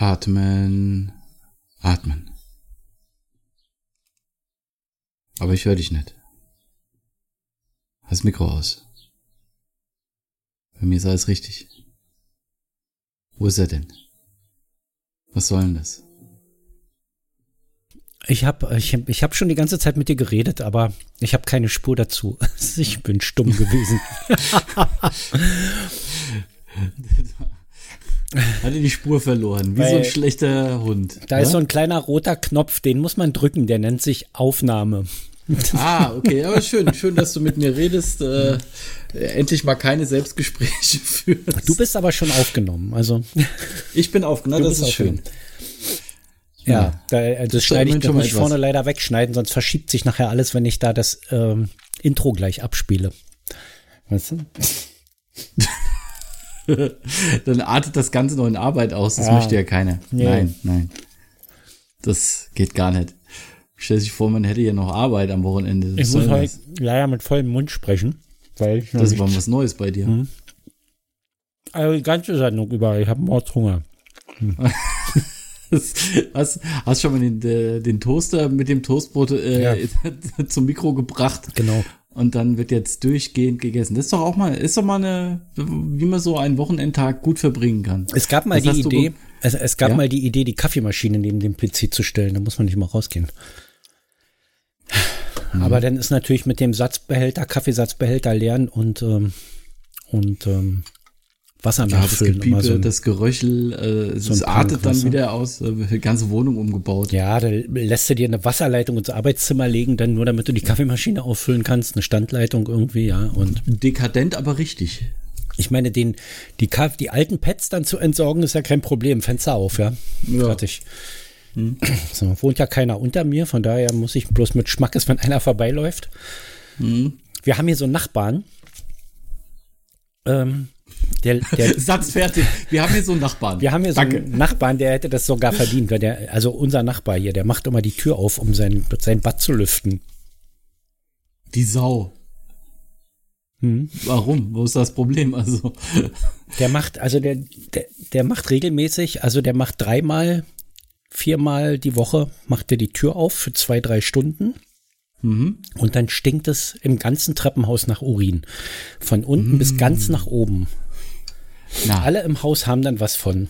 Atmen, atmen. Aber ich höre dich nicht. Hast Mikro aus. Bei mir ist alles richtig. Wo ist er denn? Was soll denn das? Ich habe ich, ich hab schon die ganze Zeit mit dir geredet, aber ich habe keine Spur dazu. Ich bin stumm gewesen. Hatte die Spur verloren, wie Weil so ein schlechter Hund. Da ja? ist so ein kleiner roter Knopf, den muss man drücken, der nennt sich Aufnahme. Ah, okay, aber schön, schön, dass du mit mir redest. Äh, endlich mal keine Selbstgespräche führst. Du bist aber schon aufgenommen, also. Ich bin aufgenommen, das ist schön. Ja, da, äh, das, schneide ich, das muss ich vorne leider wegschneiden, sonst verschiebt sich nachher alles, wenn ich da das ähm, Intro gleich abspiele. Weißt du? Dann artet das Ganze noch in Arbeit aus, das ja. möchte ja keiner. Nee. Nein, nein. Das geht gar nicht. Stell sich vor, man hätte ja noch Arbeit am Wochenende. Das ich muss heute leider mit vollem Mund sprechen. Weil das war was Neues bei dir. Mhm. Also die ganze Sendung über, ich habe Mordshunger. Hm. hast, hast schon mal den, den Toaster mit dem Toastbrot äh, ja. zum Mikro gebracht. Genau. Und dann wird jetzt durchgehend gegessen. Das ist doch auch mal, ist doch mal eine, wie man so einen Wochenendtag gut verbringen kann. Es gab mal das die Idee, es, es gab ja? mal die Idee, die Kaffeemaschine neben dem PC zu stellen. Da muss man nicht mal rausgehen. Mhm. Aber dann ist natürlich mit dem Satzbehälter, Kaffeesatzbehälter leeren und, ähm, und ähm, Wasser ja. Das, Gepiepe, so das Geröchel, äh, so es artet dann wieder aus, äh, ganze Wohnung umgebaut. Ja, da lässt du dir eine Wasserleitung ins Arbeitszimmer legen, dann nur damit du die Kaffeemaschine auffüllen kannst, eine Standleitung irgendwie, ja. Und Dekadent, aber richtig. Ich meine, den, die, die alten Pads dann zu entsorgen, ist ja kein Problem. Fenster auf, ja. ja. Fertig. Hm. So, wohnt ja keiner unter mir, von daher muss ich bloß mit Schmackes, wenn einer vorbeiläuft. Hm. Wir haben hier so einen Nachbarn. Ähm, der, der Satz fertig. Wir haben hier so einen Nachbarn. Wir haben hier Danke. so einen Nachbarn, der hätte das sogar verdient, weil der, also unser Nachbar hier, der macht immer die Tür auf, um sein, sein Bad zu lüften. Die Sau. Hm? Warum? Wo ist das Problem? Also. Der macht, also der, der, der macht regelmäßig, also der macht dreimal, viermal die Woche, macht er die Tür auf für zwei, drei Stunden. Mhm. Und dann stinkt es im ganzen Treppenhaus nach Urin. Von unten mhm. bis ganz nach oben. Na. Alle im Haus haben dann was von.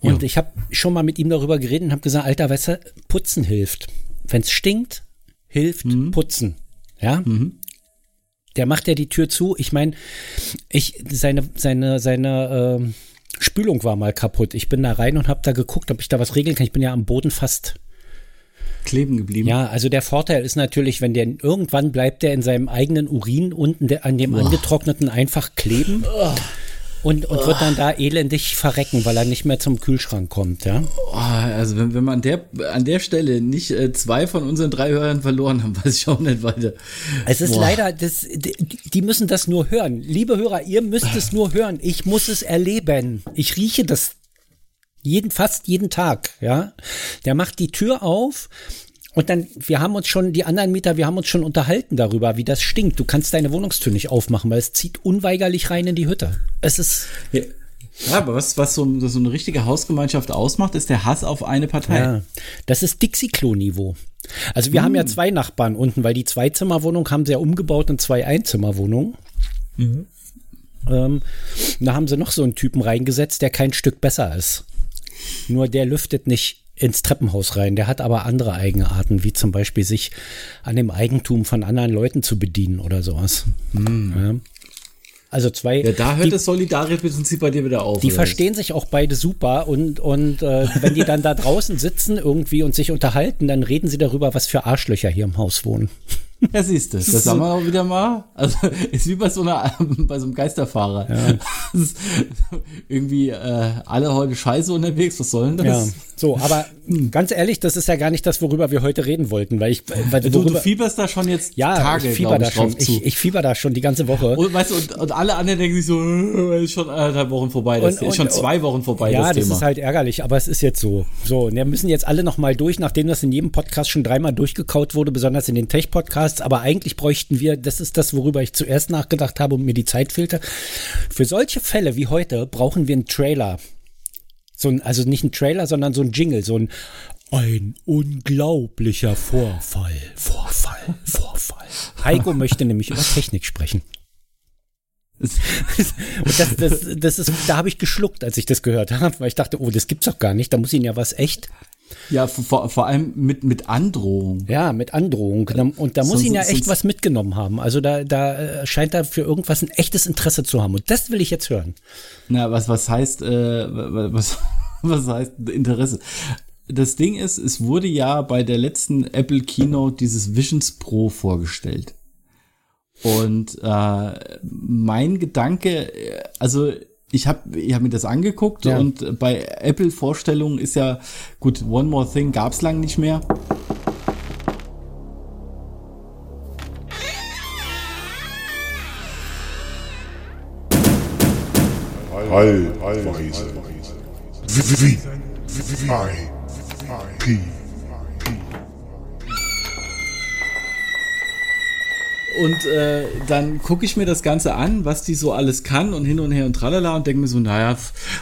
Und jo. ich habe schon mal mit ihm darüber geredet und habe gesagt, alter Wasser, putzen hilft. Wenn es stinkt, hilft mhm. putzen. Ja. Mhm. Der macht ja die Tür zu. Ich meine, ich seine seine seine äh, Spülung war mal kaputt. Ich bin da rein und habe da geguckt, ob ich da was regeln kann. Ich bin ja am Boden fast kleben geblieben. Ja, also der Vorteil ist natürlich, wenn der irgendwann bleibt der in seinem eigenen Urin unten der, an dem oh. angetrockneten einfach kleben. Oh und, und wird dann da elendig verrecken, weil er nicht mehr zum Kühlschrank kommt, ja? Oh, also wenn, wenn man an der, an der Stelle nicht äh, zwei von unseren drei Hörern verloren haben, weiß ich auch nicht weiter. Es ist Boah. leider, das, die, die müssen das nur hören. Liebe Hörer, ihr müsst es nur hören. Ich muss es erleben. Ich rieche das jeden, fast jeden Tag, ja. Der macht die Tür auf, und dann, wir haben uns schon, die anderen Mieter, wir haben uns schon unterhalten darüber, wie das stinkt. Du kannst deine Wohnungstür nicht aufmachen, weil es zieht unweigerlich rein in die Hütte. Es ist. Ja. Ja, aber was, was so, so eine richtige Hausgemeinschaft ausmacht, ist der Hass auf eine Partei. Ja, das ist Dixie-Klo-Niveau. Also wir hm. haben ja zwei Nachbarn unten, weil die Zweizimmerwohnung haben sie ja umgebaut in zwei Einzimmerwohnungen. Mhm. Ähm, da haben sie noch so einen Typen reingesetzt, der kein Stück besser ist. Nur der lüftet nicht ins Treppenhaus rein. Der hat aber andere Eigenarten, wie zum Beispiel sich an dem Eigentum von anderen Leuten zu bedienen oder sowas. Hm. Ja. Also zwei. Ja, da hört die, das Solidaritätsprinzip bei dir wieder auf. Die verstehen sich auch beide super und, und äh, wenn die dann da draußen sitzen irgendwie und sich unterhalten, dann reden sie darüber, was für Arschlöcher hier im Haus wohnen. Ja, siehst du, das haben wir auch wieder mal. Also ist wie bei so einer, bei so einem Geisterfahrer. Ja. irgendwie äh, alle heute scheiße unterwegs, was soll denn das? Ja. So, aber. Ganz ehrlich, das ist ja gar nicht das, worüber wir heute reden wollten, weil ich weil du, du fieberst da schon jetzt ja, Tage, ich fieber ich, da schon. Ich, ich, fieber da schon die ganze Woche. Und weißt du, und, und alle anderen denken sich so, äh, ist schon anderthalb Wochen vorbei, das und, ist schon zwei Wochen vorbei. Ja, das, das ist halt ärgerlich, aber es ist jetzt so. So, und wir müssen jetzt alle nochmal durch, nachdem das in jedem Podcast schon dreimal durchgekaut wurde, besonders in den Tech-Podcasts, aber eigentlich bräuchten wir, das ist das, worüber ich zuerst nachgedacht habe und mir die Zeit fehlte. Für solche Fälle wie heute brauchen wir einen Trailer So ein, also nicht ein Trailer, sondern so ein Jingle, so ein ein unglaublicher Vorfall, Vorfall, Vorfall. Heiko möchte nämlich über Technik sprechen. Und das, das, das ist, da habe ich geschluckt, als ich das gehört habe, weil ich dachte, oh, das gibt's doch gar nicht. Da muss ihn ja was echt. Ja, vor, vor allem mit, mit Androhung. Ja, mit Androhung. Und da muss so, ihn ja echt was mitgenommen haben. Also da, da äh, scheint er für irgendwas ein echtes Interesse zu haben. Und das will ich jetzt hören. Na, was, was heißt, äh, was, was heißt Interesse? Das Ding ist, es wurde ja bei der letzten Apple Keynote dieses Visions Pro vorgestellt. Und äh, mein Gedanke, also ich habe ich hab mir das angeguckt ja. und bei Apple Vorstellungen ist ja gut, One More Thing gab's lang nicht mehr. Allweise. Wie, wie, wie, P. Und äh, dann gucke ich mir das Ganze an, was die so alles kann und hin und her und tralala und denke mir so, naja,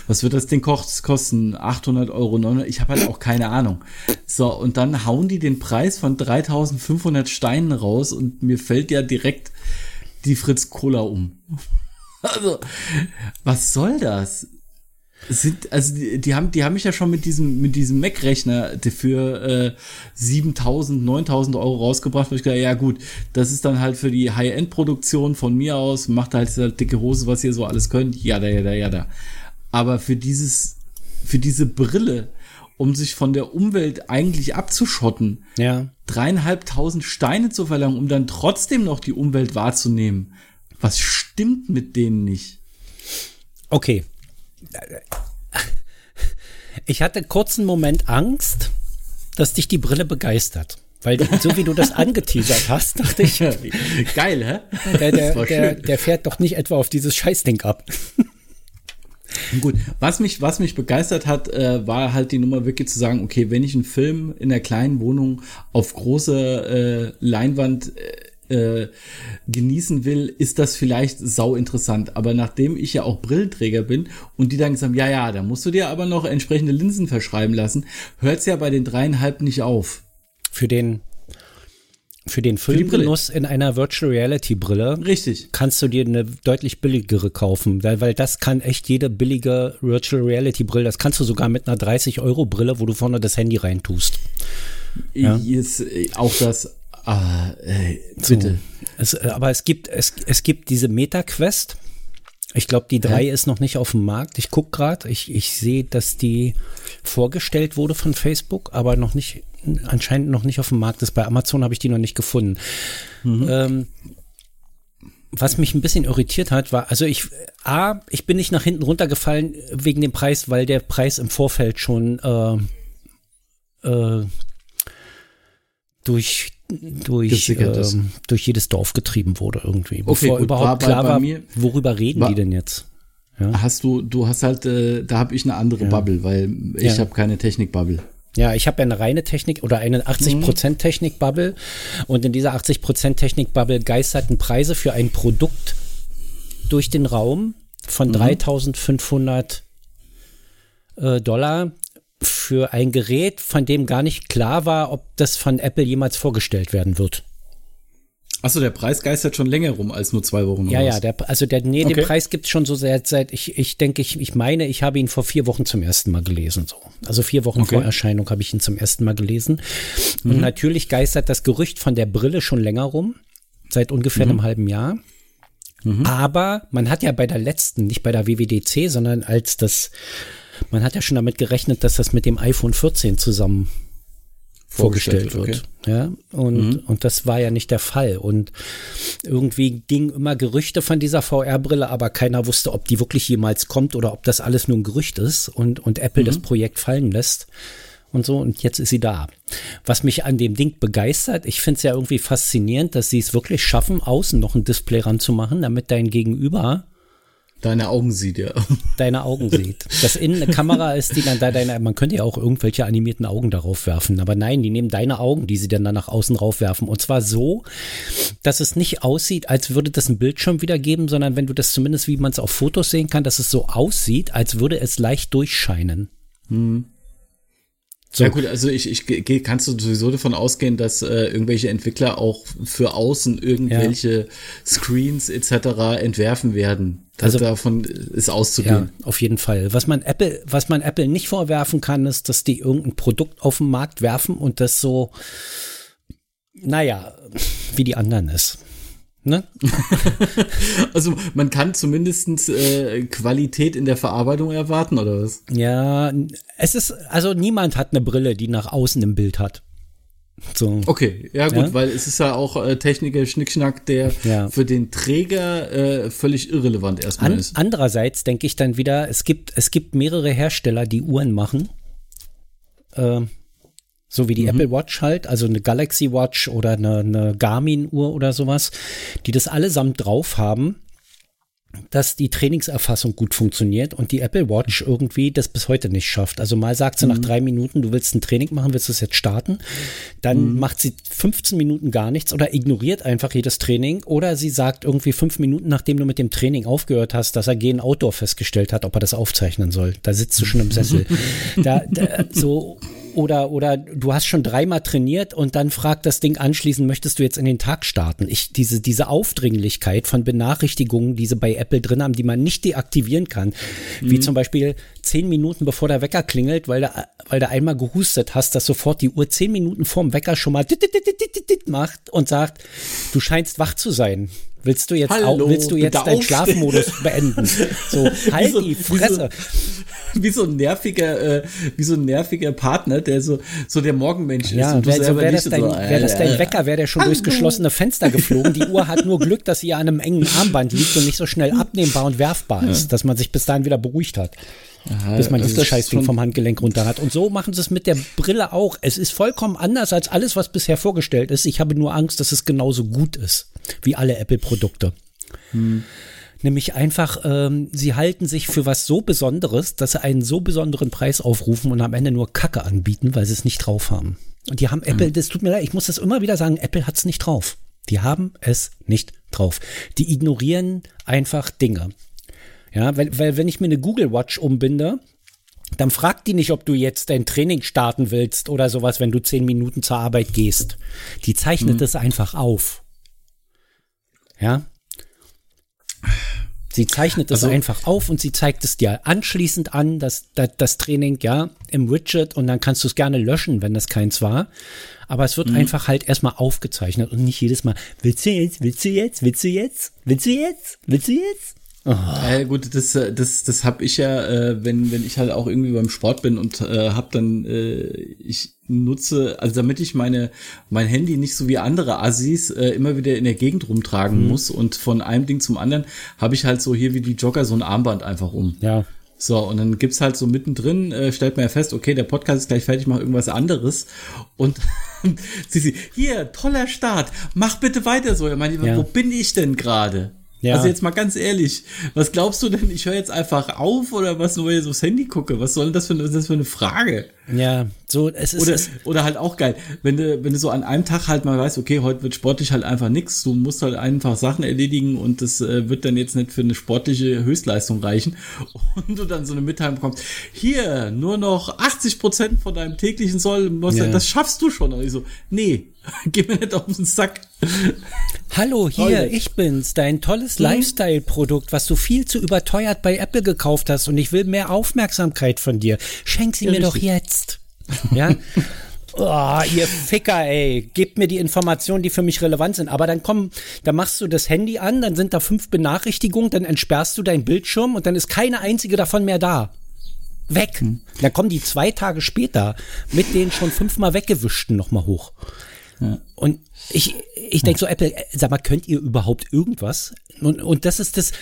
was wird das Ding kosten? 800 Euro, 900? Ich habe halt auch keine Ahnung. So, und dann hauen die den Preis von 3500 Steinen raus und mir fällt ja direkt die Fritz Cola um. Also, was soll das? Sind, also die, die, haben, die haben mich ja schon mit diesem, mit diesem Mac-Rechner für äh, 7000, 9000 Euro rausgebracht, weil ich gedacht, ja gut, das ist dann halt für die High-End-Produktion von mir aus, macht halt diese dicke Hose, was ihr so alles könnt, ja da, ja da, ja da. Aber für dieses, für diese Brille, um sich von der Umwelt eigentlich abzuschotten, ja. dreieinhalbtausend Steine zu verlangen, um dann trotzdem noch die Umwelt wahrzunehmen. Was stimmt mit denen nicht? Okay, ich hatte kurzen Moment Angst, dass dich die Brille begeistert. Weil so wie du das angeteasert hast, dachte ich. Geil, hä? Der, der, der, der fährt doch nicht etwa auf dieses Scheißding ab. Gut, was mich, was mich begeistert hat, äh, war halt die Nummer wirklich zu sagen, okay, wenn ich einen Film in der kleinen Wohnung auf große äh, Leinwand äh, äh, genießen will, ist das vielleicht sau interessant. Aber nachdem ich ja auch Brillenträger bin und die dann gesagt haben, ja, ja, da musst du dir aber noch entsprechende Linsen verschreiben lassen, hört es ja bei den dreieinhalb nicht auf. Für den für den Filmgenuss in einer Virtual Reality Brille Richtig. kannst du dir eine deutlich billigere kaufen, weil, weil das kann echt jede billige Virtual Reality Brille, das kannst du sogar mit einer 30 Euro Brille, wo du vorne das Handy reintust. Ja? Ist äh, auch das Ah, ey, bitte. Es, äh, aber es gibt, es, es gibt diese Meta-Quest. Ich glaube, die drei ja. ist noch nicht auf dem Markt. Ich guck gerade, ich, ich sehe, dass die vorgestellt wurde von Facebook, aber noch nicht, anscheinend noch nicht auf dem Markt ist. Bei Amazon habe ich die noch nicht gefunden. Mhm. Ähm, was mich ein bisschen irritiert hat, war, also ich, A, ich bin nicht nach hinten runtergefallen wegen dem Preis, weil der Preis im Vorfeld schon äh, äh, durch durch, ähm, durch jedes Dorf getrieben wurde irgendwie. Bevor okay, überhaupt war klar war, mir, worüber reden war, die denn jetzt? Ja? Hast du, du hast halt, äh, da habe ich eine andere ja. Bubble, weil ich ja. habe keine Technik-Bubble. Ja, ich habe ja eine reine Technik oder eine 80% mhm. Technik-Bubble und in dieser 80% Technik-Bubble geisterten Preise für ein Produkt durch den Raum von mhm. 3500 äh, Dollar für ein Gerät, von dem gar nicht klar war, ob das von Apple jemals vorgestellt werden wird. Achso, der Preis geistert schon länger rum als nur zwei Wochen. Ja, raus. ja, der, also der, nee, okay. den Preis gibt's schon so seit, seit ich, ich denke, ich, ich meine, ich habe ihn vor vier Wochen zum ersten Mal gelesen. So. Also vier Wochen okay. vor Erscheinung habe ich ihn zum ersten Mal gelesen. Mhm. Und natürlich geistert das Gerücht von der Brille schon länger rum, seit ungefähr mhm. einem halben Jahr. Mhm. Aber man hat ja bei der letzten, nicht bei der WWDC, sondern als das man hat ja schon damit gerechnet, dass das mit dem iPhone 14 zusammen vorgestellt, vorgestellt wird. Okay. Ja, und, mhm. und das war ja nicht der Fall. Und irgendwie gingen immer Gerüchte von dieser VR-Brille, aber keiner wusste, ob die wirklich jemals kommt oder ob das alles nur ein Gerücht ist und, und Apple mhm. das Projekt fallen lässt und so. Und jetzt ist sie da. Was mich an dem Ding begeistert, ich finde es ja irgendwie faszinierend, dass sie es wirklich schaffen, außen noch ein Display ranzumachen, damit dein Gegenüber Deine Augen sieht, ja. Deine Augen sieht. Das innen eine Kamera ist, die dann da deine, man könnte ja auch irgendwelche animierten Augen darauf werfen, aber nein, die nehmen deine Augen, die sie dann, dann nach außen raufwerfen. Und zwar so, dass es nicht aussieht, als würde das ein Bildschirm wiedergeben, sondern wenn du das zumindest, wie man es auf Fotos sehen kann, dass es so aussieht, als würde es leicht durchscheinen. Hm. So. Ja gut, also ich, ich gehe, kannst du sowieso davon ausgehen, dass äh, irgendwelche Entwickler auch für außen irgendwelche ja. Screens etc. entwerfen werden. Das also davon ist auszugehen. Ja, auf jeden Fall. Was man Apple, was man Apple nicht vorwerfen kann, ist, dass die irgendein Produkt auf den Markt werfen und das so, naja, wie die anderen ist. Ne? also man kann zumindest äh, Qualität in der Verarbeitung erwarten, oder was? Ja, es ist, also niemand hat eine Brille, die nach außen im Bild hat. So. Okay, ja gut, ja? weil es ist ja auch äh, Techniker Schnickschnack, der ja. für den Träger äh, völlig irrelevant erstmal An, ist. Andererseits denke ich dann wieder, es gibt, es gibt mehrere Hersteller, die Uhren machen. Äh, so wie die mhm. Apple Watch halt, also eine Galaxy Watch oder eine, eine Garmin-Uhr oder sowas, die das allesamt drauf haben, dass die Trainingserfassung gut funktioniert und die Apple Watch irgendwie das bis heute nicht schafft. Also mal sagt sie mhm. nach drei Minuten, du willst ein Training machen, willst du es jetzt starten, dann mhm. macht sie 15 Minuten gar nichts oder ignoriert einfach jedes Training oder sie sagt irgendwie fünf Minuten, nachdem du mit dem Training aufgehört hast, dass er gehen Outdoor festgestellt hat, ob er das aufzeichnen soll. Da sitzt du schon im Sessel. da, da, so oder, oder du hast schon dreimal trainiert und dann fragt das Ding anschließend, möchtest du jetzt in den Tag starten? Ich, diese, diese Aufdringlichkeit von Benachrichtigungen, die sie bei Apple drin haben, die man nicht deaktivieren kann, mhm. wie zum Beispiel zehn Minuten bevor der Wecker klingelt, weil du, weil du einmal gehustet hast, dass sofort die Uhr zehn Minuten vorm Wecker schon mal macht und sagt, du scheinst wach zu sein. Willst du jetzt, Hallo, auch, willst du jetzt deinen Schlafmodus beenden? So, halt so, die Fresse. Wie so, wie so, ein nerviger, äh, wie so ein nerviger Partner, der so, so der Morgenmensch ist. Ja, und wär, so, wär das, dein, so, wär das dein Wecker, wäre der schon Hallo. durchs geschlossene Fenster geflogen. Die Uhr hat nur Glück, dass sie an einem engen Armband liegt und nicht so schnell abnehmbar und werfbar ist, dass man sich bis dahin wieder beruhigt hat. Aha, bis man dieses Scheißding vom Handgelenk runter hat. Und so machen sie es mit der Brille auch. Es ist vollkommen anders als alles, was bisher vorgestellt ist. Ich habe nur Angst, dass es genauso gut ist wie alle Apple-Produkte. Hm. Nämlich einfach, ähm, sie halten sich für was so Besonderes, dass sie einen so besonderen Preis aufrufen und am Ende nur Kacke anbieten, weil sie es nicht drauf haben. Und die haben Apple, hm. das tut mir leid, ich muss das immer wieder sagen, Apple hat es nicht drauf. Die haben es nicht drauf. Die ignorieren einfach Dinge. Ja, weil, weil wenn ich mir eine Google Watch umbinde, dann fragt die nicht, ob du jetzt dein Training starten willst oder sowas, wenn du zehn Minuten zur Arbeit gehst. Die zeichnet mhm. es einfach auf. Ja. Sie zeichnet es also, einfach auf und sie zeigt es dir anschließend an, das, das, das Training, ja, im Widget und dann kannst du es gerne löschen, wenn das keins war. Aber es wird mhm. einfach halt erstmal aufgezeichnet und nicht jedes Mal, willst du jetzt, willst du jetzt, willst du jetzt, willst du jetzt, willst du jetzt? Oh. Äh, gut, das, äh, das, das habe ich ja, äh, wenn, wenn ich halt auch irgendwie beim Sport bin und äh, habe dann, äh, ich nutze, also damit ich meine mein Handy nicht so wie andere Assis äh, immer wieder in der Gegend rumtragen mhm. muss und von einem Ding zum anderen habe ich halt so hier wie die Jogger so ein Armband einfach um. Ja. So, und dann gibt's halt so mittendrin, äh, stellt man ja fest, okay, der Podcast ist gleich fertig, mach irgendwas anderes. Und sie, sie, hier, toller Start, mach bitte weiter so. Ich meine, ja. wo bin ich denn gerade? Ja. Also jetzt mal ganz ehrlich, was glaubst du denn? Ich höre jetzt einfach auf oder was, nur jetzt aufs Handy gucke? Was soll denn das für, das für eine Frage? Ja, so es ist oder, es oder halt auch geil, wenn du wenn du so an einem Tag halt mal weißt, okay, heute wird sportlich halt einfach nix, du musst halt einfach Sachen erledigen und das äh, wird dann jetzt nicht für eine sportliche Höchstleistung reichen und du dann so eine Mitteilung bekommst, hier nur noch 80 Prozent von deinem täglichen Soll, ja. das schaffst du schon. Und ich so, nee, geh mir nicht auf den Sack. Hallo, hier, Leute. ich bin's, dein tolles mhm. Lifestyle-Produkt, was du viel zu überteuert bei Apple gekauft hast und ich will mehr Aufmerksamkeit von dir. Schenk sie ja, mir richtig. doch jetzt. Ja. Oh, ihr Ficker, ey, gebt mir die Informationen, die für mich relevant sind. Aber dann komm, dann machst du das Handy an, dann sind da fünf Benachrichtigungen, dann entsperrst du deinen Bildschirm und dann ist keine einzige davon mehr da. Weg. Hm. Dann kommen die zwei Tage später mit den schon fünfmal weggewischten nochmal hoch. Ja. Und ich, ich denke so, Apple, sag mal, könnt ihr überhaupt irgendwas? Und, und das ist das,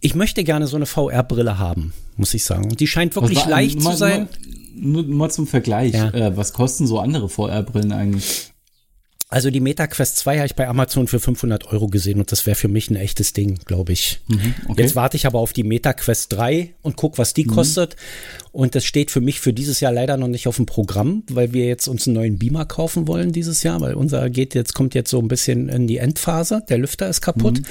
ich möchte gerne so eine VR-Brille haben, muss ich sagen. Die scheint wirklich war, leicht mal, zu sein. Nur, nur mal zum Vergleich, ja. äh, was kosten so andere VR-Brillen eigentlich? Also die MetaQuest 2 habe ich bei Amazon für 500 Euro gesehen und das wäre für mich ein echtes Ding, glaube ich. Mhm, okay. Jetzt warte ich aber auf die MetaQuest 3 und guck, was die mhm. kostet. Und das steht für mich für dieses Jahr leider noch nicht auf dem Programm, weil wir jetzt uns einen neuen Beamer kaufen wollen dieses Jahr, weil unser geht jetzt, kommt jetzt so ein bisschen in die Endphase. Der Lüfter ist kaputt. Mhm.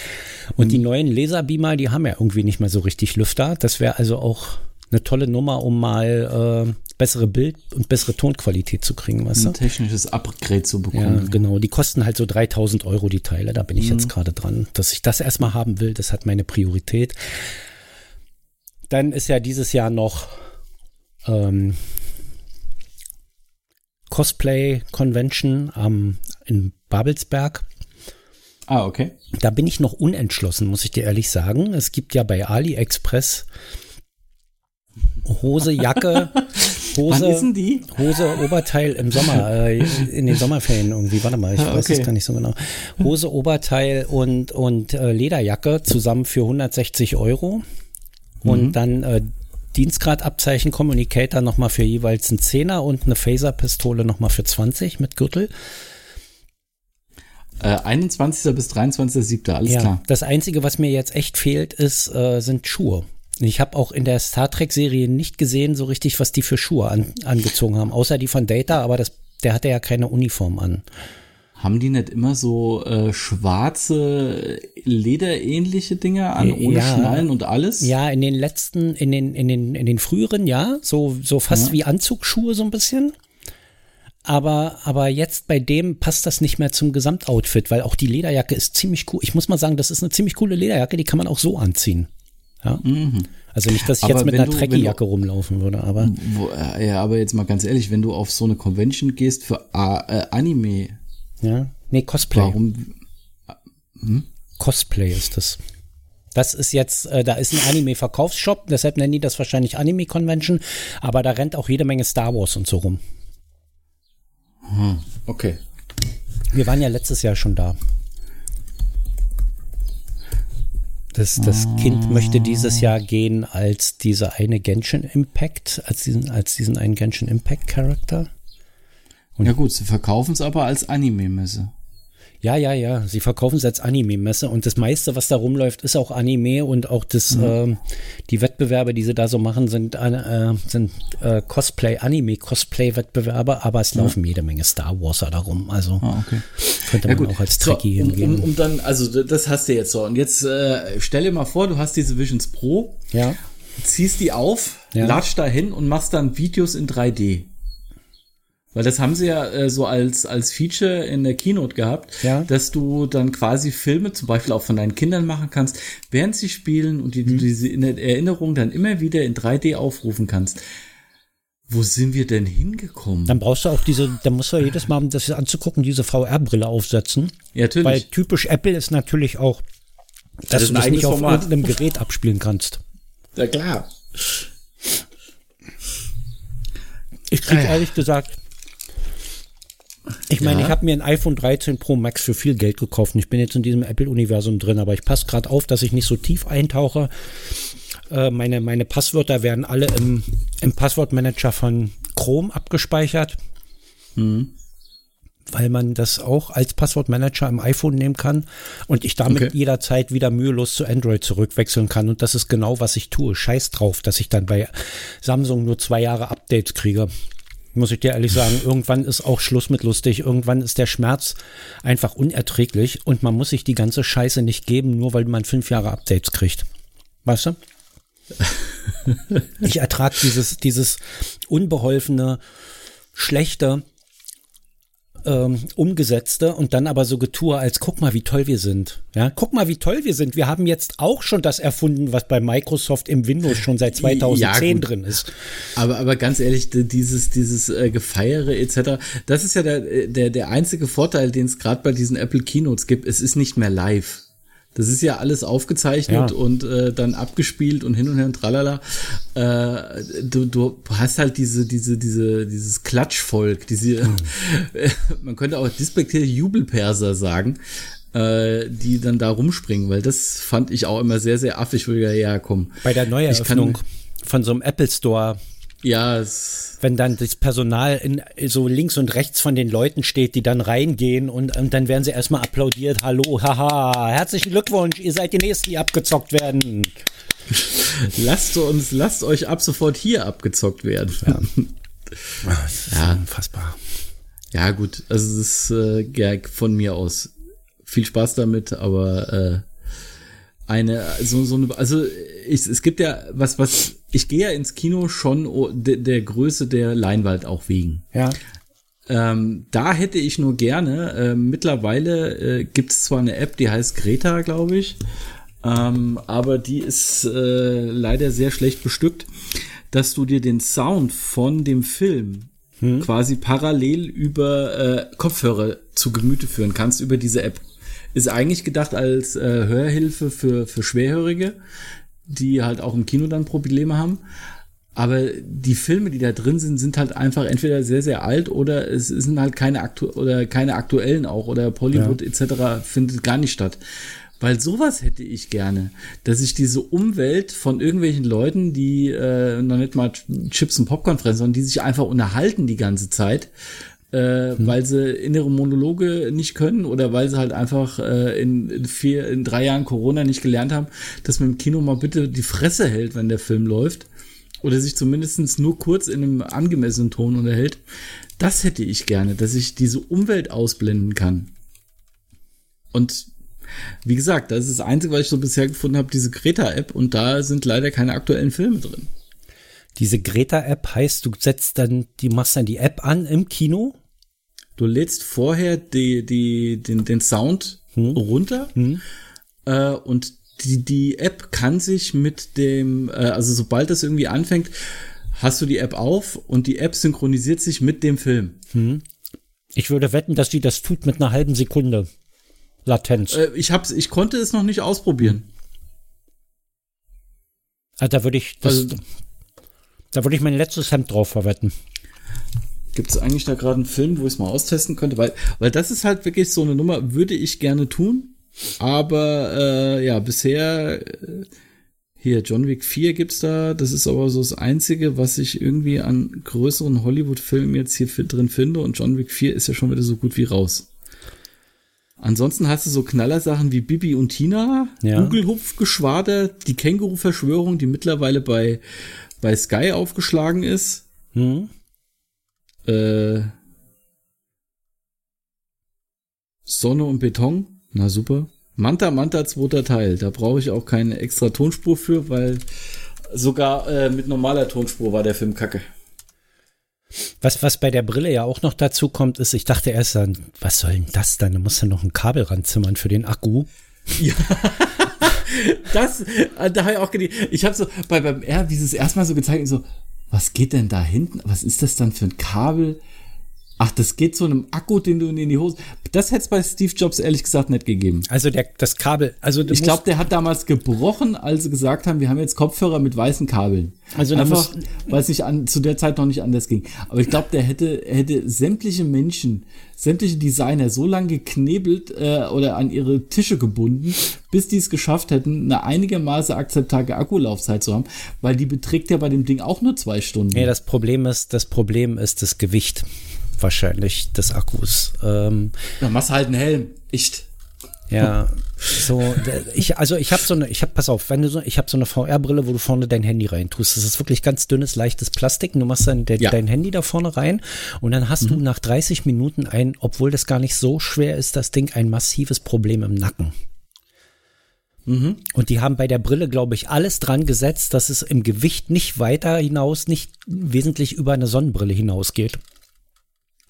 Und die mhm. neuen Laserbeamer, die haben ja irgendwie nicht mehr so richtig Lüfter. Das wäre also auch eine tolle Nummer, um mal äh, bessere Bild- und bessere Tonqualität zu kriegen, weißt Ein du? technisches Upgrade zu Ja, bekommen. genau. Die kosten halt so 3000 Euro die Teile. Da bin ich jetzt gerade dran. Dass ich das erstmal haben will, das hat meine Priorität. Dann ist ja dieses Jahr noch ähm, Cosplay Convention am in Babelsberg. Ah, okay. Da bin ich noch unentschlossen, muss ich dir ehrlich sagen. Es gibt ja bei AliExpress Hose, Jacke, Wann Hose, ist denn die? Hose, Oberteil im Sommer, äh, in den Sommerferien irgendwie. Warte mal, ich Ah, weiß es okay. gar nicht so genau. Hose, Oberteil und, und äh, Lederjacke zusammen für 160 Euro. Und Mhm. dann äh, Dienstgradabzeichen Communicator nochmal für jeweils einen Zehner und eine Phaser-Pistole nochmal für 20 mit Gürtel. Äh, 21. bis 23.7. Alles ja, klar. das Einzige, was mir jetzt echt fehlt, ist, äh, sind Schuhe. Ich habe auch in der Star Trek-Serie nicht gesehen, so richtig, was die für Schuhe an, angezogen haben, außer die von Data, aber das, der hatte ja keine Uniform an. Haben die nicht immer so äh, schwarze, lederähnliche Dinger an, ohne Ja. Schnallen und alles? Ja, in den letzten, in den, in den, in den früheren, ja, so, so fast Ja. wie Anzugsschuhe so ein bisschen. Aber, aber jetzt bei dem passt das nicht mehr zum Gesamtoutfit, weil auch die Lederjacke ist ziemlich cool. Ich muss mal sagen, das ist eine ziemlich coole Lederjacke, die kann man auch so anziehen. Ja. Also nicht, dass ich Mhm. Aber jetzt mit einer du- Trekkie-Jacke rumlaufen würde, aber. Wo, äh, ja, aber jetzt mal ganz ehrlich, wenn du auf so eine Convention gehst für A- äh, Anime, Ja. Nee, Cosplay. warum? Cosplay ist das. Das ist jetzt, äh, da ist ein Anime-Verkaufsshop, deshalb nennen die das wahrscheinlich Anime-Convention, aber da rennt auch jede Menge Star Wars und so rum. Okay. Wir waren ja letztes Jahr schon da. Das, das Kind möchte dieses Jahr gehen als diese eine Genshin Impact, als diesen, als diesen einen Genshin Impact Charakter. Ja gut, sie verkaufen es aber als Anime-Messe. Ja, ja, ja. Sie verkaufen es als Anime-Messe und das meiste, was da rumläuft, ist auch Anime und auch das, ähm, die Wettbewerbe, die sie da so machen, sind, äh, sind äh, Cosplay, Anime-Cosplay-Wettbewerbe, aber es laufen jede Menge Star Warser da rum. Also Ah, okay. könnte man auch als Trekkie so, um, hingehen. um, um dann, also das hast du jetzt so. Und jetzt äh, stell dir mal vor, du hast diese Visions Pro, ja. ziehst die auf, Ja. latsch da hin und machst dann Videos in 3D. Weil das haben sie ja äh, so als, als Feature in der Keynote gehabt, Ja. dass du dann quasi Filme zum Beispiel auch von deinen Kindern machen kannst, während sie spielen und die, Mhm. du diese in der Erinnerung dann immer wieder in 3D aufrufen kannst. Wo sind wir denn hingekommen? Dann brauchst du auch diese, dann musst du ja jedes Mal, um das anzugucken, diese VR-Brille aufsetzen. ja, natürlich. Weil typisch Apple ist natürlich auch, dass ist du das nicht auf Format. irgendeinem Gerät abspielen kannst. ja, klar. Ich krieg Ah, ja. ehrlich gesagt, ich meine, Ja. ich habe mir ein iPhone 13 Pro Max für viel Geld gekauft ich bin jetzt in diesem Apple-Universum drin, aber ich passe gerade auf, dass ich nicht so tief eintauche. Äh, meine, meine Passwörter werden alle im, im Passwortmanager von Chrome abgespeichert. Mhm. Weil man das auch als Passwortmanager im iPhone nehmen kann und ich damit Okay. jederzeit wieder mühelos zu Android zurückwechseln kann. Und das ist genau, was ich tue. Scheiß drauf, dass ich dann bei Samsung nur zwei Jahre Updates kriege. Muss ich dir ehrlich sagen, irgendwann ist auch Schluss mit lustig. Irgendwann ist der Schmerz einfach unerträglich und man muss sich die ganze Scheiße nicht geben, nur weil man fünf Jahre Updates kriegt. Weißt du? Ich ertrage dieses, dieses unbeholfene, schlechte, ähm, umgesetzte und dann aber so getue, als guck mal, wie toll wir sind. Ja, guck mal, wie toll wir sind. Wir haben jetzt auch schon das erfunden, was bei Microsoft im Windows schon seit 2010 gut. drin ist. Aber, aber ganz ehrlich, dieses, dieses äh, Gefeiere etc., das ist ja der, der, der einzige Vorteil, den es gerade bei diesen Apple Keynotes gibt. Es ist nicht mehr live. Das ist ja alles aufgezeichnet Ja. und äh, dann abgespielt und hin und her und tralala. Äh, du, du hast halt diese, diese, diese, dieses Klatschvolk, diese, man könnte auch despektierte Jubelperser sagen, äh, die dann da rumspringen, weil das fand ich auch immer sehr, sehr affig, wo ich ja, komm. Bei der Neueröffnung kann- von so einem Apple Store, Ja, es, wenn dann das Personal in, so links und rechts von den Leuten steht, die dann reingehen und, und dann werden sie erstmal applaudiert. Hallo, haha, herzlichen Glückwunsch, ihr seid die Nächsten, die abgezockt werden. lasst uns, lasst euch ab sofort hier abgezockt werden. Ja. Unfassbar. Ja, gut, also das ist äh, ja, von mir aus. Viel Spaß damit, aber äh, eine, so, so eine, also ich, es gibt ja was, was, ich gehe ja ins Kino schon der, der Größe der Leinwand auch wegen. Ja. Ähm, da hätte ich nur gerne, äh, mittlerweile äh, gibt es zwar eine App, die heißt Greta, glaube ich, ähm, aber die ist äh, leider sehr schlecht bestückt, dass du dir den Sound von dem Film hm. quasi parallel über äh, Kopfhörer zu Gemüte führen kannst über diese App. Ist eigentlich gedacht als äh, Hörhilfe für, für Schwerhörige, die halt auch im Kino dann Probleme haben. Aber die Filme, die da drin sind, sind halt einfach entweder sehr, sehr alt oder es sind halt keine aktu oder keine aktuellen auch oder Hollywood ja. etc. findet gar nicht statt. Weil sowas hätte ich gerne, dass ich diese Umwelt von irgendwelchen Leuten, die äh, noch nicht mal Chips und Popcorn fressen, sondern die sich einfach unterhalten die ganze Zeit, äh, hm. weil sie innere Monologe nicht können oder weil sie halt einfach äh, in vier, in drei Jahren Corona nicht gelernt haben, dass man im Kino mal bitte die Fresse hält, wenn der Film läuft oder sich zumindest nur kurz in einem angemessenen Ton unterhält. Das hätte ich gerne, dass ich diese Umwelt ausblenden kann. Und wie gesagt, das ist das Einzige, was ich so bisher gefunden habe, diese Greta-App und da sind leider keine aktuellen Filme drin. Diese Greta-App heißt, du setzt dann, die machst dann die App an im Kino? Du lädst vorher die, die, den, den Sound hm. runter hm. Äh, und die, die App kann sich mit dem, äh, also sobald das irgendwie anfängt, hast du die App auf und die App synchronisiert sich mit dem Film. Hm. Ich würde wetten, dass die das tut mit einer halben Sekunde Latenz. Äh, ich, hab's, ich konnte es noch nicht ausprobieren. Also da würde ich, das, also, da würde ich mein letztes Hemd drauf verwetten. Gibt es eigentlich da gerade einen Film, wo ich es mal austesten könnte? Weil, weil das ist halt wirklich so eine Nummer, würde ich gerne tun. Aber äh, ja, bisher äh, hier John Wick 4 gibt's da. Das ist aber so das Einzige, was ich irgendwie an größeren Hollywood-Filmen jetzt hier drin finde. Und John Wick 4 ist ja schon wieder so gut wie raus. Ansonsten hast du so Knallersachen wie Bibi und Tina, ja. Google-Hupfgeschwader, die Känguru-Verschwörung, die mittlerweile bei, bei Sky aufgeschlagen ist. Hm. Äh, Sonne und Beton. Na super. Manta Manta zweiter Teil. Da brauche ich auch keine extra Tonspur für, weil sogar äh, mit normaler Tonspur war der Film kacke. Was, was bei der Brille ja auch noch dazu kommt, ist, ich dachte erst dann, was soll denn das dann? Da muss ja noch ein Kabel ranzimmern für den Akku. Ja. das, äh, da habe ich auch gedacht, ich habe so bei beim R, wie sie es erstmal so gezeigt, so, was geht denn da hinten? Was ist das dann für ein Kabel? Ach, das geht zu einem Akku, den du in die Hose. Das hätte es bei Steve Jobs ehrlich gesagt nicht gegeben. Also der, das Kabel, also ich glaube, der hat damals gebrochen, als sie gesagt haben, wir haben jetzt Kopfhörer mit weißen Kabeln. Also einfach, weil es nicht an, zu der Zeit noch nicht anders ging. Aber ich glaube, der hätte, hätte sämtliche Menschen, sämtliche Designer so lange geknebelt äh, oder an ihre Tische gebunden, bis die es geschafft hätten, eine einigermaßen akzeptable Akkulaufzeit zu haben, weil die beträgt ja bei dem Ding auch nur zwei Stunden. Nee, das Problem ist, das Problem ist das Gewicht wahrscheinlich des Akkus. Ähm, ja, machst halt einen Helm. Echt. Ja, so, ich, also ich habe so eine, ich habe, pass auf, wenn du so, ich habe so eine VR-Brille, wo du vorne dein Handy rein tust. Das ist wirklich ganz dünnes, leichtes Plastik. Du machst dann de, ja. dein Handy da vorne rein und dann hast mhm. du nach 30 Minuten ein, obwohl das gar nicht so schwer ist, das Ding ein massives Problem im Nacken. Mhm. Und die haben bei der Brille, glaube ich, alles dran gesetzt, dass es im Gewicht nicht weiter hinaus, nicht wesentlich über eine Sonnenbrille hinausgeht.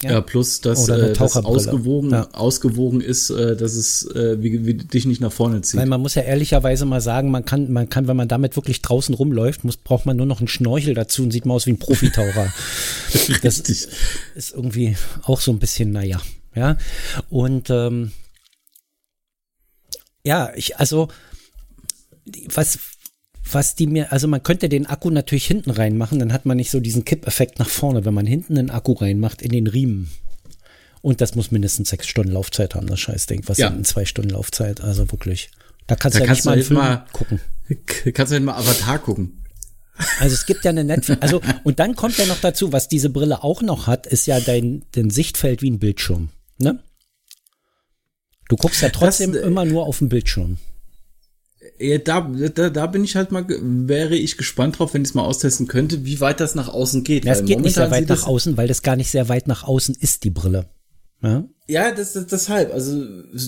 Ja, ja plus, dass äh, das ausgewogen, ja. ausgewogen ist, äh, dass es äh, wie, wie dich nicht nach vorne zieht. Weil man muss ja ehrlicherweise mal sagen, man kann, man kann, wenn man damit wirklich draußen rumläuft, muss, braucht man nur noch einen Schnorchel dazu und sieht man aus wie ein Profitaucher. das ist irgendwie auch so ein bisschen, naja. Ja. Und ähm, ja, ich, also was, was die mir, also man könnte den Akku natürlich hinten reinmachen, dann hat man nicht so diesen Kippeffekt nach vorne, wenn man hinten einen Akku reinmacht in den Riemen. Und das muss mindestens sechs Stunden Laufzeit haben, das Scheißding. Was ja. sind zwei Stunden Laufzeit? Also wirklich. Da kannst da du ja kannst nicht mal einen Film mal, gucken. Kannst du halt mal Avatar gucken. Also es gibt ja eine Netflix, also und dann kommt ja noch dazu, was diese Brille auch noch hat, ist ja dein, dein Sichtfeld wie ein Bildschirm, ne? Du guckst ja trotzdem das, äh, immer nur auf den Bildschirm. Ja, da, da, da bin ich halt mal, wäre ich gespannt drauf, wenn ich es mal austesten könnte, wie weit das nach außen geht. Ja, es geht nicht sehr weit nach außen, weil das gar nicht sehr weit nach außen ist, die Brille. Ja, ja das, das, deshalb. Also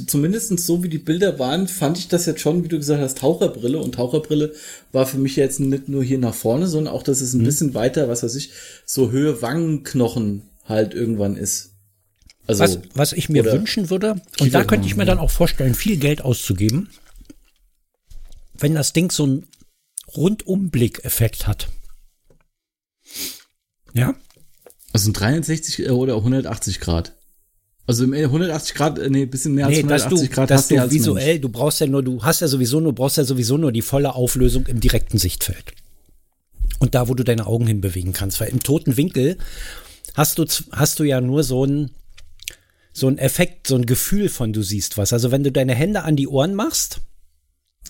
zumindest so wie die Bilder waren, fand ich das jetzt schon, wie du gesagt hast, Taucherbrille. Und Taucherbrille war für mich jetzt nicht nur hier nach vorne, sondern auch, dass es ein mhm. bisschen weiter, was weiß ich, so Höhe Wangenknochen halt irgendwann ist. Also, was, was ich mir wünschen würde, und da könnte ich mir dann auch vorstellen, viel Geld auszugeben, wenn das Ding so einen Rundumblick-Effekt hat. Ja? Also ein 63 oder 180 Grad. Also im 180 Grad, äh, nee, bisschen mehr als nee, 180 du, Grad hast du ja visuell, Mensch. du brauchst ja nur, du hast ja sowieso nur, brauchst ja sowieso nur die volle Auflösung im direkten Sichtfeld. Und da, wo du deine Augen hinbewegen kannst, weil im toten Winkel hast du, hast du ja nur so ein, so ein Effekt, so ein Gefühl von du siehst was. Also wenn du deine Hände an die Ohren machst,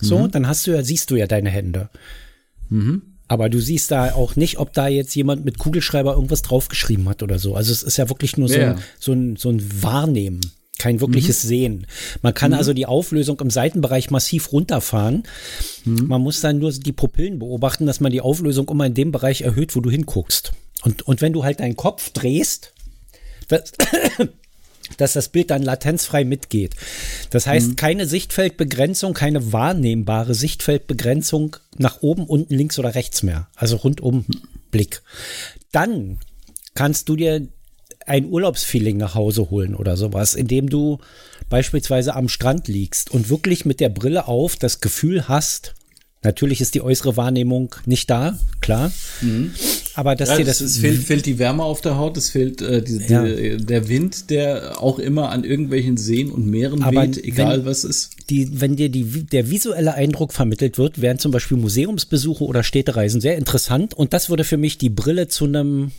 so, mhm. dann hast du ja, siehst du ja deine Hände. Mhm. Aber du siehst da auch nicht, ob da jetzt jemand mit Kugelschreiber irgendwas draufgeschrieben hat oder so. Also es ist ja wirklich nur so, ja. ein, so, ein, so ein Wahrnehmen, kein wirkliches mhm. Sehen. Man kann mhm. also die Auflösung im Seitenbereich massiv runterfahren. Mhm. Man muss dann nur die Pupillen beobachten, dass man die Auflösung immer in dem Bereich erhöht, wo du hinguckst. Und, und wenn du halt deinen Kopf drehst, das, dass das Bild dann latenzfrei mitgeht. Das heißt, mhm. keine Sichtfeldbegrenzung, keine wahrnehmbare Sichtfeldbegrenzung nach oben, unten, links oder rechts mehr. Also rundum Blick. Dann kannst du dir ein Urlaubsfeeling nach Hause holen oder sowas, indem du beispielsweise am Strand liegst und wirklich mit der Brille auf das Gefühl hast, Natürlich ist die äußere Wahrnehmung nicht da, klar. Mhm. Aber dass ja, dir das. Es fehlt, fehlt die Wärme auf der Haut, es fehlt äh, die, ja. die, der Wind, der auch immer an irgendwelchen Seen und Meeren Aber weht, egal wenn, was ist. Die, wenn dir die, der visuelle Eindruck vermittelt wird, wären zum Beispiel Museumsbesuche oder Städtereisen sehr interessant. Und das würde für mich die Brille zu einem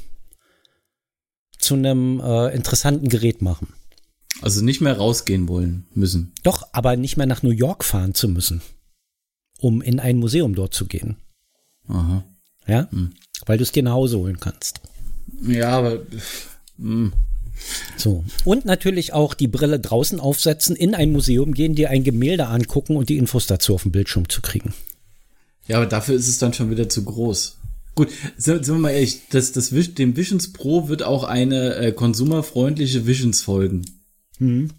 zu einem äh, interessanten Gerät machen. Also nicht mehr rausgehen wollen müssen. Doch, aber nicht mehr nach New York fahren zu müssen um in ein Museum dort zu gehen. Aha. Ja? Hm. Weil du es dir nach Hause holen kannst. Ja, aber. Hm. So. Und natürlich auch die Brille draußen aufsetzen, in ein Museum gehen, dir ein Gemälde angucken und die Infos dazu auf dem Bildschirm zu kriegen. Ja, aber dafür ist es dann schon wieder zu groß. Gut, sind, wir mal ehrlich, das, das, dem Visions Pro wird auch eine äh, konsumerfreundliche Visions folgen. Mhm.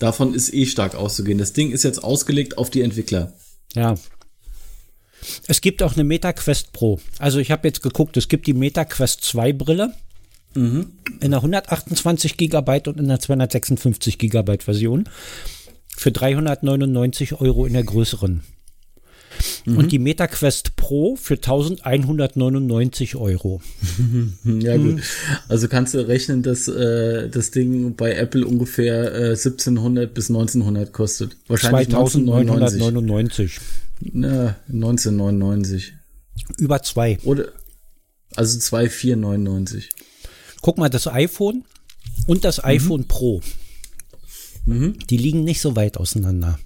Davon ist eh stark auszugehen. Das Ding ist jetzt ausgelegt auf die Entwickler. Ja. Es gibt auch eine MetaQuest Pro. Also ich habe jetzt geguckt, es gibt die MetaQuest 2 Brille. Mhm. In einer 128 Gigabyte und in einer 256 Gigabyte Version. Für 399 Euro in der größeren. Mhm. Und die MetaQuest Pro für 1199 Euro. ja, gut. Also kannst du rechnen, dass äh, das Ding bei Apple ungefähr äh, 1700 bis 1900 kostet. Wahrscheinlich 2999. Na, 1999. Über zwei. Oder, also 2499. Guck mal, das iPhone und das mhm. iPhone Pro. Mhm. Die liegen nicht so weit auseinander.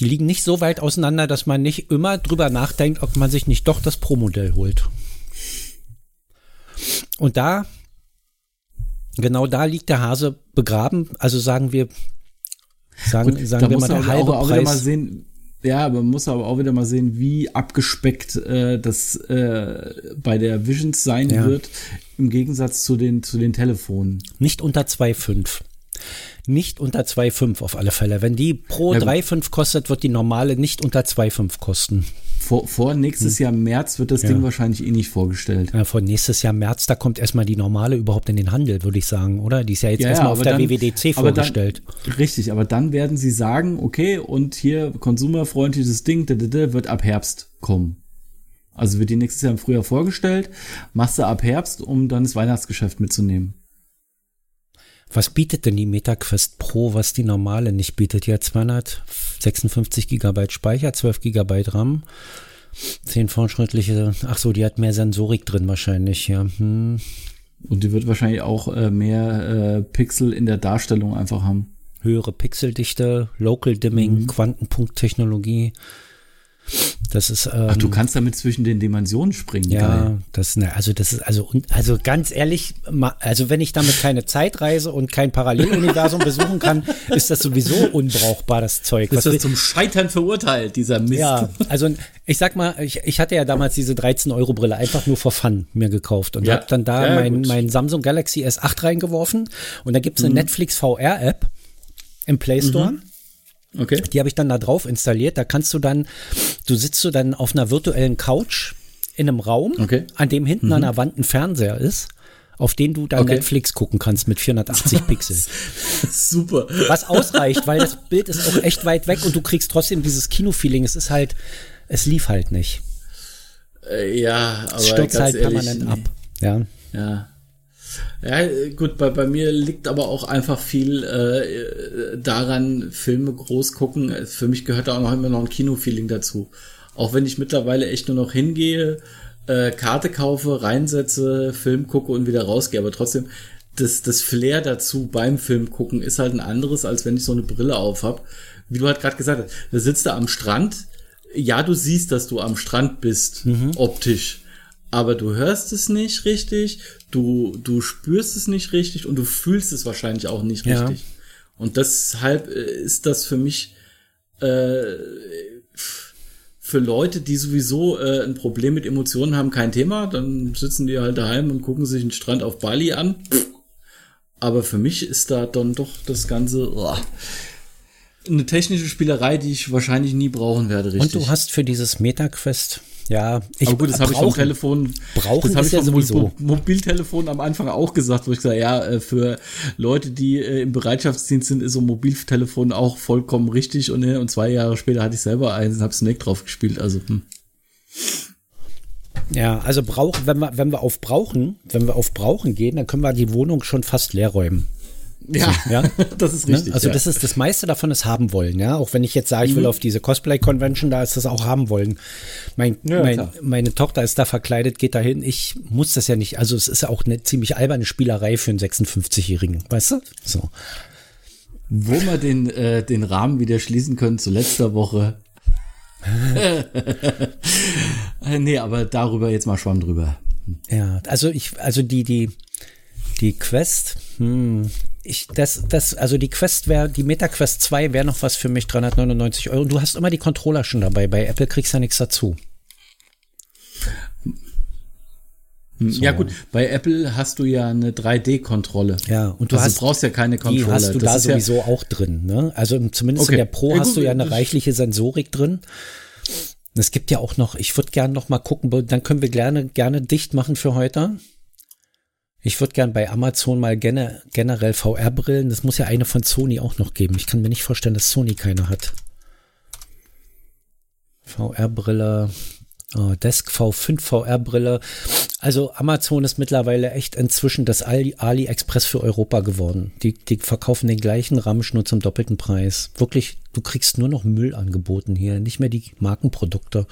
Die liegen nicht so weit auseinander, dass man nicht immer drüber nachdenkt, ob man sich nicht doch das Pro-Modell holt. Und da, genau da liegt der Hase begraben. Also sagen wir, sagen, Gut, sagen wir mal der halbe auch, Preis. Auch sehen, ja, aber man muss aber auch wieder mal sehen, wie abgespeckt äh, das äh, bei der Visions sein ja. wird, im Gegensatz zu den, zu den Telefonen. Nicht unter 2,5 nicht unter 2,5 auf alle Fälle. Wenn die pro ja, 3,5 kostet, wird die normale nicht unter 2,5 kosten. Vor, vor nächstes hm. Jahr März wird das ja. Ding wahrscheinlich eh nicht vorgestellt. Ja, vor nächstes Jahr März, da kommt erstmal die normale überhaupt in den Handel, würde ich sagen, oder? Die ist ja jetzt ja, erstmal auf der dann, WWDC vorgestellt. Dann, richtig, aber dann werden sie sagen, okay, und hier konsumerfreundliches Ding wird ab Herbst kommen. Also wird die nächstes Jahr im Frühjahr vorgestellt, machst du ab Herbst, um dann das Weihnachtsgeschäft mitzunehmen. Was bietet denn die MetaQuest Pro, was die normale nicht bietet? Ja, 256 Gigabyte Speicher, 12 Gigabyte RAM, 10 fortschrittliche, ach so, die hat mehr Sensorik drin wahrscheinlich, ja. Hm. Und die wird wahrscheinlich auch äh, mehr äh, Pixel in der Darstellung einfach haben. Höhere Pixeldichte, Local Dimming, mhm. Quantenpunkttechnologie. Das ist. Ähm, Ach, du kannst damit zwischen den Dimensionen springen. Ja, Geil. das, ne, also das ist also also ganz ehrlich, also wenn ich damit keine Zeitreise und kein Paralleluniversum besuchen kann, ist das sowieso unbrauchbar das Zeug. Ist das zum Scheitern verurteilt dieser Mist? Ja, also ich sag mal, ich, ich hatte ja damals diese 13 Euro Brille einfach nur for fun mir gekauft und ja. habe dann da ja, mein, mein Samsung Galaxy S8 reingeworfen und da gibt's eine mhm. Netflix VR App im Play Store. Mhm. Okay. Die habe ich dann da drauf installiert. Da kannst du dann, du sitzt du dann auf einer virtuellen Couch in einem Raum, okay. an dem hinten mhm. an der Wand ein Fernseher ist, auf den du dann okay. Netflix gucken kannst mit 480 Pixel. Super. Was ausreicht, weil das Bild ist auch echt weit weg und du kriegst trotzdem dieses Kino-Feeling. Es ist halt, es lief halt nicht. Äh, ja, aber es stürzt halt ehrlich, permanent ab. Ja. Ja. Ja, gut, bei, bei mir liegt aber auch einfach viel äh, daran, Filme groß gucken. Für mich gehört da auch noch immer noch ein Kinofeeling dazu. Auch wenn ich mittlerweile echt nur noch hingehe, äh, Karte kaufe, reinsetze, Film gucke und wieder rausgehe. Aber trotzdem, das, das Flair dazu beim Film gucken ist halt ein anderes, als wenn ich so eine Brille auf hab. Wie du halt gerade gesagt hast, da sitzt du am Strand. Ja, du siehst, dass du am Strand bist, mhm. optisch aber du hörst es nicht richtig, du, du spürst es nicht richtig und du fühlst es wahrscheinlich auch nicht ja. richtig. Und deshalb äh, ist das für mich äh, für Leute, die sowieso äh, ein Problem mit Emotionen haben, kein Thema. Dann sitzen die halt daheim und gucken sich einen Strand auf Bali an. Aber für mich ist da dann doch das Ganze oh, eine technische Spielerei, die ich wahrscheinlich nie brauchen werde. Richtig. Und du hast für dieses MetaQuest ja, ich Aber gut, das habe ich vom Telefon, brauchen das habe ich ja vom sowieso. Mobiltelefon am Anfang auch gesagt, wo ich gesagt, ja, äh, für Leute, die äh, im Bereitschaftsdienst sind, ist so ein Mobiltelefon auch vollkommen richtig und, äh, und zwei Jahre später hatte ich selber eins und habe Snake drauf gespielt, also hm. Ja, also brauchen, wenn wir, wenn wir auf brauchen, wenn wir auf brauchen gehen, dann können wir die Wohnung schon fast leer räumen. Ja, ja? das ist ne? richtig. Also ja. das ist das meiste davon ist haben wollen, ja. Auch wenn ich jetzt sage, ich will mhm. auf diese Cosplay Convention, da ist das auch haben wollen. Mein, ja, mein, meine Tochter ist da verkleidet, geht dahin. Ich muss das ja nicht. Also es ist ja auch eine ziemlich alberne Spielerei für einen 56-Jährigen, weißt du? So. Wo wir den, äh, den Rahmen wieder schließen können zu letzter Woche. Nee, aber darüber jetzt mal Schwamm drüber. Ja, also ich, also die, die, die Quest, hm, ich, das, das, also die Quest wäre, die MetaQuest 2 wäre noch was für mich, 399 Euro. Und du hast immer die Controller schon dabei. Bei Apple kriegst du ja nichts dazu. So. Ja gut, bei Apple hast du ja eine 3D-Kontrolle. Ja, und du, also hast, du brauchst ja keine Controller. Die hast du das da sowieso ja auch drin. Ne? Also zumindest okay. in der Pro hast du ja eine reichliche Sensorik drin. Es gibt ja auch noch, ich würde gerne noch mal gucken, dann können wir gerne, gerne dicht machen für heute. Ich würde gern bei Amazon mal gene, generell VR-Brillen, das muss ja eine von Sony auch noch geben. Ich kann mir nicht vorstellen, dass Sony keine hat. VR-Brille, oh, Desk V5 VR-Brille. Also Amazon ist mittlerweile echt inzwischen das Ali AliExpress für Europa geworden. Die, die verkaufen den gleichen Ramsch nur zum doppelten Preis. Wirklich, du kriegst nur noch Müll angeboten hier, nicht mehr die Markenprodukte.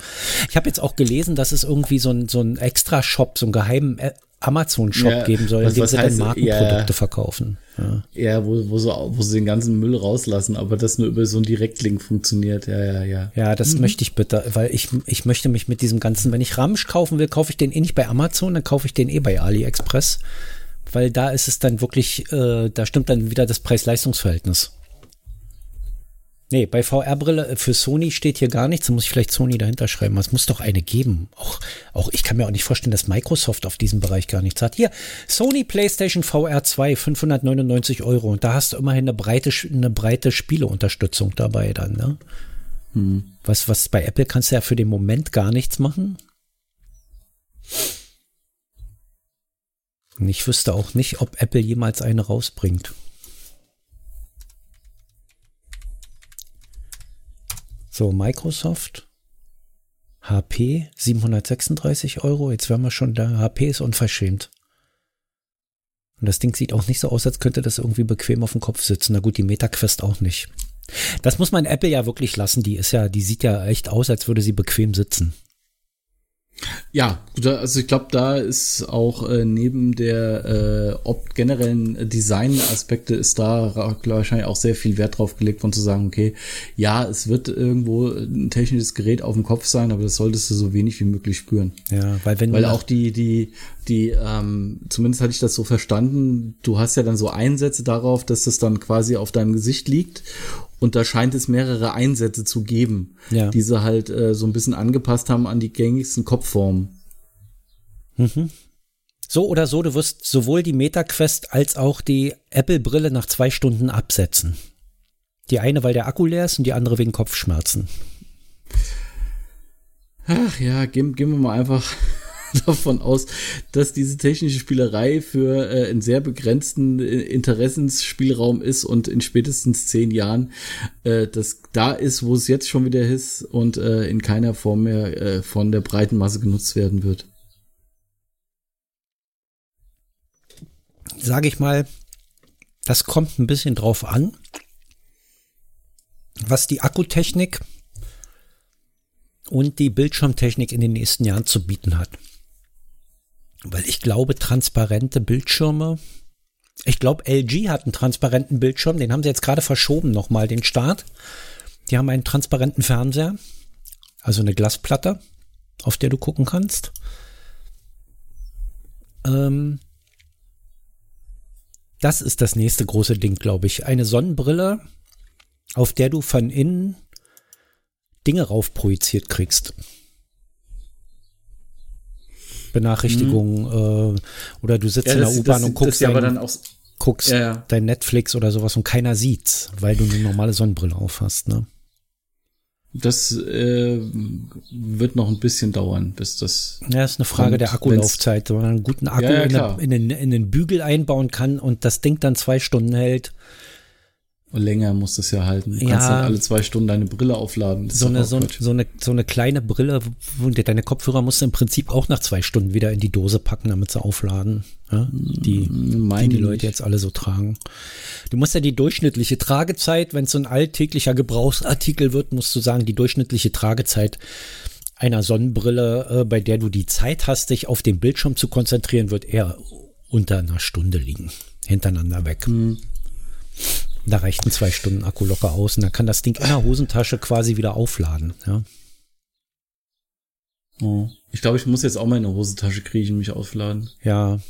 Ich habe jetzt auch gelesen, dass es irgendwie so ein, so ein Extra-Shop, so einen geheimen Amazon-Shop ja, geben soll, in dem sie dann Markenprodukte ja, verkaufen. Ja, ja wo, wo, sie, wo sie den ganzen Müll rauslassen, aber das nur über so einen Direktlink funktioniert. Ja, ja, ja. Ja, das mhm. möchte ich bitte, weil ich, ich möchte mich mit diesem ganzen, wenn ich Ramsch kaufen will, kaufe ich den eh nicht bei Amazon, dann kaufe ich den eh bei AliExpress, weil da ist es dann wirklich, äh, da stimmt dann wieder das Preis-Leistungs-Verhältnis. Nee, bei VR-Brille äh, für Sony steht hier gar nichts. Da muss ich vielleicht Sony dahinter schreiben. Es muss doch eine geben. Auch, auch ich kann mir auch nicht vorstellen, dass Microsoft auf diesem Bereich gar nichts hat. Hier, Sony PlayStation VR 2, 599 Euro. Und da hast du immerhin eine breite, eine breite Spieleunterstützung dabei dann, ne? Hm. Was, was bei Apple kannst du ja für den Moment gar nichts machen. Und ich wüsste auch nicht, ob Apple jemals eine rausbringt. So, Microsoft. HP 736 Euro. Jetzt wären wir schon da. HP ist unverschämt. Und das Ding sieht auch nicht so aus, als könnte das irgendwie bequem auf dem Kopf sitzen. Na gut, die MetaQuest auch nicht. Das muss man Apple ja wirklich lassen. Die ist ja, die sieht ja echt aus, als würde sie bequem sitzen. Ja, also ich glaube, da ist auch äh, neben der äh, ob generellen Design-Aspekte ist da wahrscheinlich auch sehr viel Wert drauf gelegt, von zu sagen, okay, ja, es wird irgendwo ein technisches Gerät auf dem Kopf sein, aber das solltest du so wenig wie möglich spüren. Ja, weil wenn weil auch die die die ähm, zumindest hatte ich das so verstanden, du hast ja dann so Einsätze darauf, dass das dann quasi auf deinem Gesicht liegt und da scheint es mehrere Einsätze zu geben, ja. die sie halt äh, so ein bisschen angepasst haben an die gängigsten Kopfformen. Mhm. So oder so, du wirst sowohl die MetaQuest als auch die Apple-Brille nach zwei Stunden absetzen. Die eine, weil der Akku leer ist und die andere wegen Kopfschmerzen. Ach ja, gehen, gehen wir mal einfach davon aus, dass diese technische Spielerei für äh, einen sehr begrenzten äh, Interessensspielraum ist und in spätestens zehn Jahren äh, das da ist, wo es jetzt schon wieder ist und äh, in keiner Form mehr äh, von der breiten Masse genutzt werden wird. Sage ich mal, das kommt ein bisschen drauf an, was die Akkutechnik und die Bildschirmtechnik in den nächsten Jahren zu bieten hat. Weil ich glaube, transparente Bildschirme. Ich glaube, LG hat einen transparenten Bildschirm. Den haben sie jetzt gerade verschoben nochmal, den Start. Die haben einen transparenten Fernseher. Also eine Glasplatte, auf der du gucken kannst. Ähm, das ist das nächste große Ding, glaube ich. Eine Sonnenbrille, auf der du von innen Dinge raufprojiziert kriegst. Benachrichtigungen mhm. äh, oder du sitzt ja, in der U-Bahn und guckst, dein, aber dann auch, guckst ja, ja. dein Netflix oder sowas und keiner sieht's, weil du eine normale Sonnenbrille auf hast, ne? Das äh, wird noch ein bisschen dauern, bis das. Ja, ist eine Frage kommt, der Akkulaufzeit. Wenn man einen guten Akku ja, ja, in, den, in den Bügel einbauen kann und das Ding dann zwei Stunden hält, länger muss das ja halten. Du ja, kannst halt alle zwei Stunden deine Brille aufladen. So eine, so, so, eine, so eine kleine Brille, deine Kopfhörer musst du im Prinzip auch nach zwei Stunden wieder in die Dose packen, damit sie aufladen. Ja? Die, die die Leute jetzt alle so tragen. Du musst ja die durchschnittliche Tragezeit, wenn es so ein alltäglicher Gebrauchsartikel wird, musst du sagen, die durchschnittliche Tragezeit einer Sonnenbrille, äh, bei der du die Zeit hast, dich auf den Bildschirm zu konzentrieren, wird eher unter einer Stunde liegen. Hintereinander weg. Mhm. Da reichten zwei Stunden Akku locker aus und dann kann das Ding in der Hosentasche quasi wieder aufladen. Ja. Oh. Ich glaube, ich muss jetzt auch mal in eine Hosentasche kriechen, mich aufladen. Ja,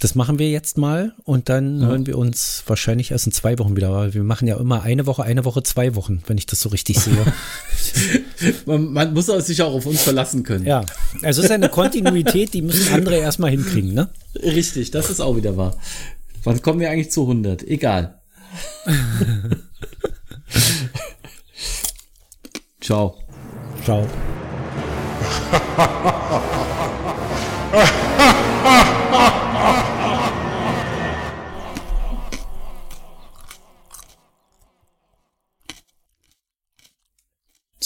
das machen wir jetzt mal und dann ja. hören wir uns wahrscheinlich erst in zwei Wochen wieder, weil wir machen ja immer eine Woche, eine Woche, zwei Wochen, wenn ich das so richtig sehe. man, man, muss sich auch auf uns verlassen können. Ja, also es ist eine Kontinuität, die müssen andere erstmal hinkriegen, ne? Richtig, das ist auch wieder wahr. Wann kommen wir eigentlich zu 100? Egal. Ciao. Ciao.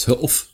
Hör auf.